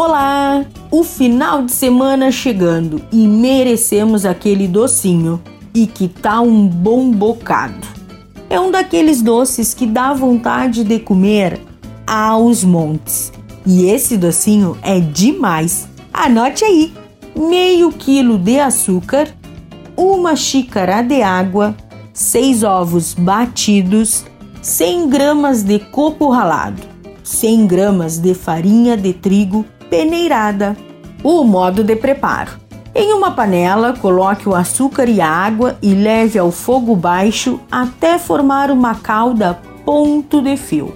Olá! O final de semana chegando e merecemos aquele docinho. E que tal um bom bocado? É um daqueles doces que dá vontade de comer aos montes. E esse docinho é demais. Anote aí: meio quilo de açúcar, uma xícara de água, seis ovos batidos, 100 gramas de coco ralado, 100 gramas de farinha de trigo peneirada. O modo de preparo: em uma panela, coloque o açúcar e a água e leve ao fogo baixo até formar uma calda ponto de fio.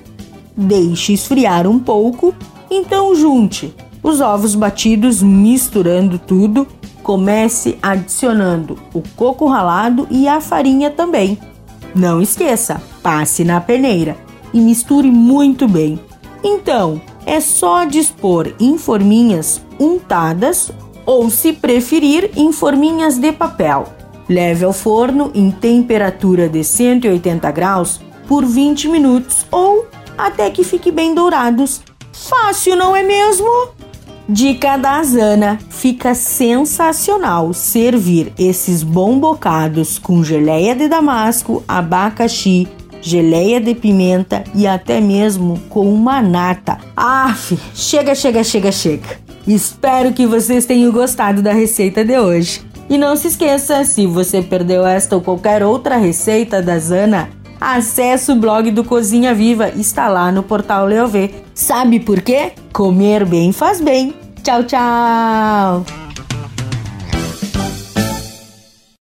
Deixe esfriar um pouco, então junte os ovos batidos, misturando tudo. Comece adicionando o coco ralado e a farinha também. Não esqueça, passe na peneira e misture muito bem. Então, é só dispor em forminhas untadas ou, se preferir, em forminhas de papel. Leve ao forno em temperatura de 180 graus por 20 minutos ou até que fique bem dourados. Fácil, não é mesmo? Dica da Zana: fica sensacional servir esses bombocados com geleia de damasco, abacaxi, geleia de pimenta e até mesmo com uma nata. Aff, chega, chega, chega, chega. Espero que vocês tenham gostado da receita de hoje. E não se esqueça, se você perdeu esta ou qualquer outra receita da Zana, acesse o blog do Cozinha Viva, está lá no portal Leovê. Sabe por quê? Comer bem faz bem. Tchau, tchau!